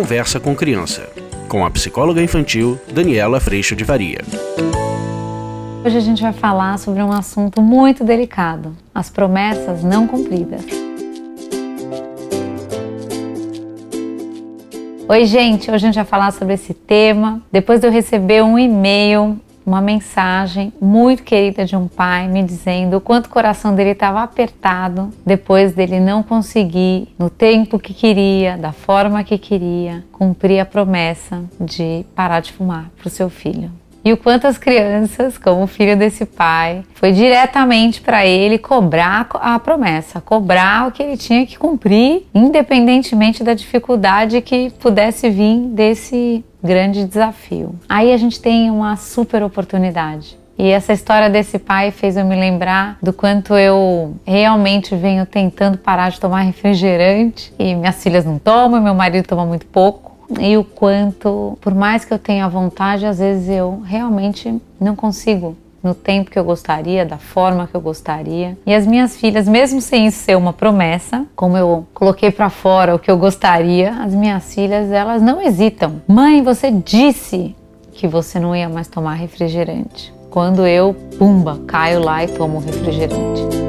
Conversa com Criança, com a psicóloga infantil Daniela Freixo de Varia. Hoje a gente vai falar sobre um assunto muito delicado: as promessas não cumpridas. Oi, gente, hoje a gente vai falar sobre esse tema. Depois de eu receber um e-mail uma mensagem muito querida de um pai me dizendo o quanto o coração dele estava apertado depois dele não conseguir, no tempo que queria, da forma que queria, cumprir a promessa de parar de fumar para o seu filho. E o quanto as crianças, como filho desse pai, foi diretamente para ele cobrar a promessa, cobrar o que ele tinha que cumprir, independentemente da dificuldade que pudesse vir desse grande desafio. Aí a gente tem uma super oportunidade. E essa história desse pai fez eu me lembrar do quanto eu realmente venho tentando parar de tomar refrigerante e minhas filhas não tomam, meu marido toma muito pouco e o quanto, por mais que eu tenha vontade, às vezes eu realmente não consigo no tempo que eu gostaria, da forma que eu gostaria. E as minhas filhas, mesmo sem isso ser uma promessa, como eu coloquei para fora o que eu gostaria, as minhas filhas, elas não hesitam. Mãe, você disse que você não ia mais tomar refrigerante. Quando eu, pumba, caio lá e tomo refrigerante.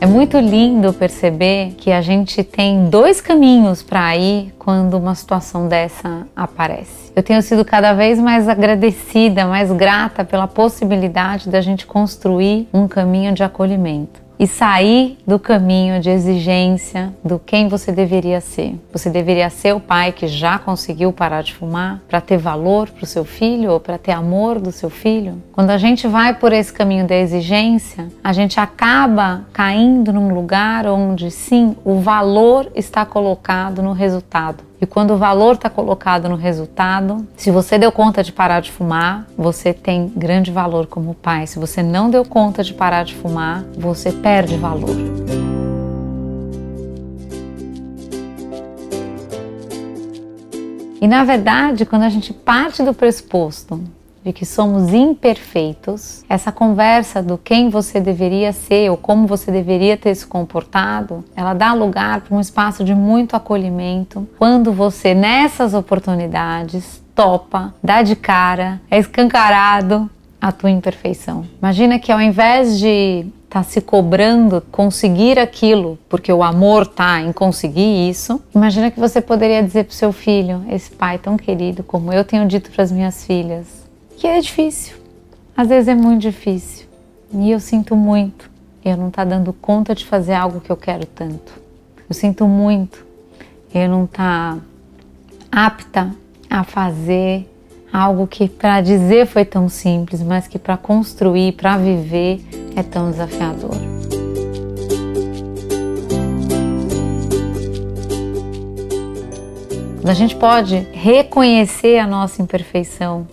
É muito lindo perceber que a gente tem dois caminhos para ir quando uma situação dessa aparece. Eu tenho sido cada vez mais agradecida, mais grata pela possibilidade da gente construir um caminho de acolhimento e sair do caminho de exigência do quem você deveria ser. Você deveria ser o pai que já conseguiu parar de fumar para ter valor para o seu filho ou para ter amor do seu filho. Quando a gente vai por esse caminho da exigência, a gente acaba caindo num lugar onde sim, o valor está colocado no resultado. E quando o valor está colocado no resultado, se você deu conta de parar de fumar, você tem grande valor como pai. Se você não deu conta de parar de fumar, você perde valor. E na verdade, quando a gente parte do pressuposto de que somos imperfeitos, essa conversa do quem você deveria ser ou como você deveria ter se comportado, ela dá lugar para um espaço de muito acolhimento quando você, nessas oportunidades, topa, dá de cara, é escancarado a tua imperfeição. Imagina que ao invés de tá se cobrando conseguir aquilo, porque o amor tá em conseguir isso. Imagina que você poderia dizer para o seu filho, esse pai tão querido, como eu tenho dito para as minhas filhas, que é difícil. Às vezes é muito difícil. E eu sinto muito eu não estar tá dando conta de fazer algo que eu quero tanto. Eu sinto muito eu não estar tá apta a fazer algo que para dizer foi tão simples, mas que para construir, para viver é tão desafiador. A gente pode reconhecer a nossa imperfeição,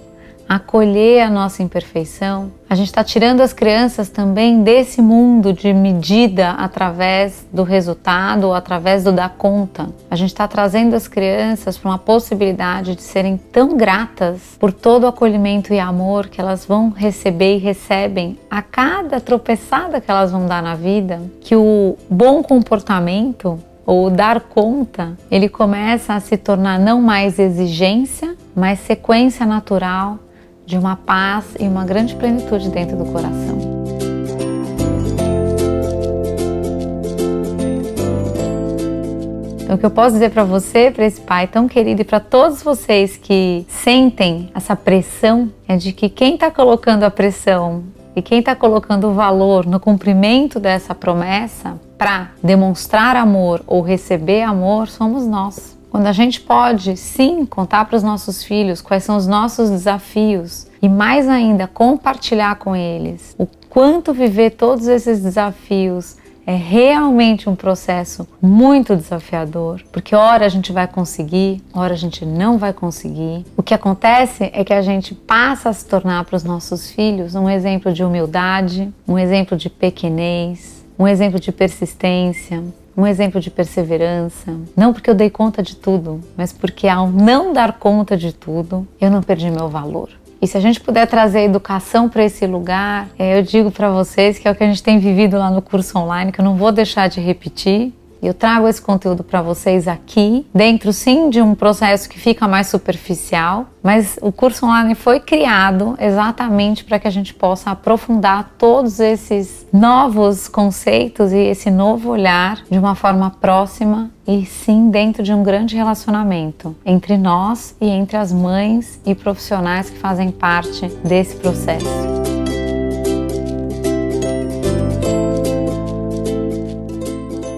acolher a nossa imperfeição, a gente está tirando as crianças também desse mundo de medida através do resultado através do dar conta. A gente está trazendo as crianças para uma possibilidade de serem tão gratas por todo o acolhimento e amor que elas vão receber e recebem a cada tropeçada que elas vão dar na vida, que o bom comportamento ou dar conta, ele começa a se tornar não mais exigência, mas sequência natural de uma paz e uma grande plenitude dentro do coração. Então, o que eu posso dizer para você, para esse pai tão querido e para todos vocês que sentem essa pressão é de que quem está colocando a pressão e quem está colocando o valor no cumprimento dessa promessa para demonstrar amor ou receber amor somos nós. Quando a gente pode sim contar para os nossos filhos quais são os nossos desafios e mais ainda compartilhar com eles o quanto viver todos esses desafios é realmente um processo muito desafiador, porque hora a gente vai conseguir, hora a gente não vai conseguir. O que acontece é que a gente passa a se tornar para os nossos filhos um exemplo de humildade, um exemplo de pequenez, um exemplo de persistência, um exemplo de perseverança, não porque eu dei conta de tudo, mas porque ao não dar conta de tudo, eu não perdi meu valor. E se a gente puder trazer educação para esse lugar, é, eu digo para vocês que é o que a gente tem vivido lá no curso online, que eu não vou deixar de repetir. Eu trago esse conteúdo para vocês aqui, dentro sim de um processo que fica mais superficial, mas o curso online foi criado exatamente para que a gente possa aprofundar todos esses novos conceitos e esse novo olhar de uma forma próxima e sim dentro de um grande relacionamento entre nós e entre as mães e profissionais que fazem parte desse processo.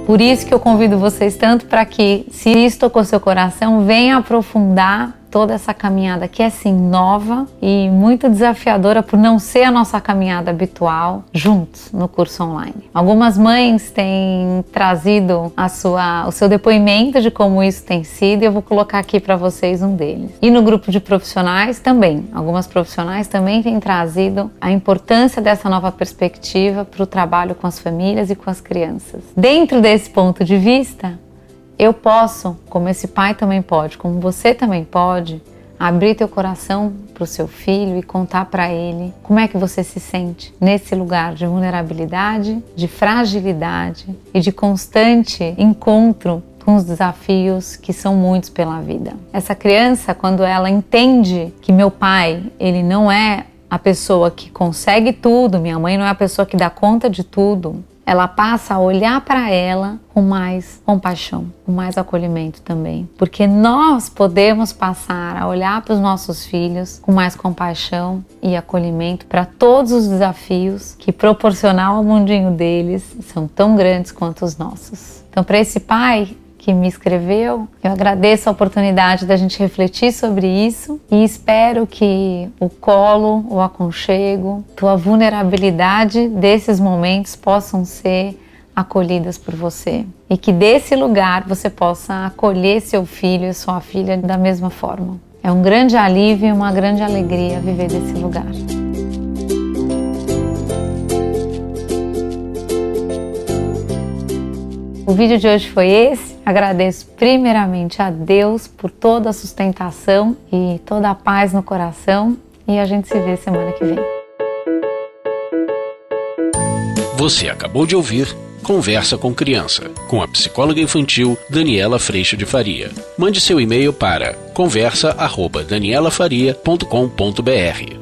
Por isso que eu convido vocês tanto para que, se isso tocou seu coração, venha aprofundar toda essa caminhada que é sim nova e muito desafiadora por não ser a nossa caminhada habitual juntos no curso online. Algumas mães têm trazido a sua, o seu depoimento de como isso tem sido e eu vou colocar aqui para vocês um deles. E no grupo de profissionais também, algumas profissionais também têm trazido a importância dessa nova perspectiva para o trabalho com as famílias e com as crianças. Dentro desse ponto de vista, eu posso, como esse pai também pode, como você também pode, abrir teu coração para o seu filho e contar para ele como é que você se sente nesse lugar de vulnerabilidade, de fragilidade e de constante encontro com os desafios que são muitos pela vida. Essa criança, quando ela entende que meu pai, ele não é a pessoa que consegue tudo, minha mãe não é a pessoa que dá conta de tudo, ela passa a olhar para ela com mais compaixão, com mais acolhimento também. Porque nós podemos passar a olhar para os nossos filhos com mais compaixão e acolhimento para todos os desafios que, proporcional ao mundinho deles, são tão grandes quanto os nossos. Então, para esse pai, que me escreveu. Eu agradeço a oportunidade da gente refletir sobre isso e espero que o colo, o aconchego, tua vulnerabilidade desses momentos possam ser acolhidas por você e que desse lugar você possa acolher seu filho e sua filha da mesma forma. É um grande alívio e uma grande alegria viver desse lugar. O vídeo de hoje foi esse. Agradeço primeiramente a Deus por toda a sustentação e toda a paz no coração. E a gente se vê semana que vem. Você acabou de ouvir Conversa com Criança, com a psicóloga infantil Daniela Freixo de Faria. Mande seu e-mail para conversa@danielafaria.com.br.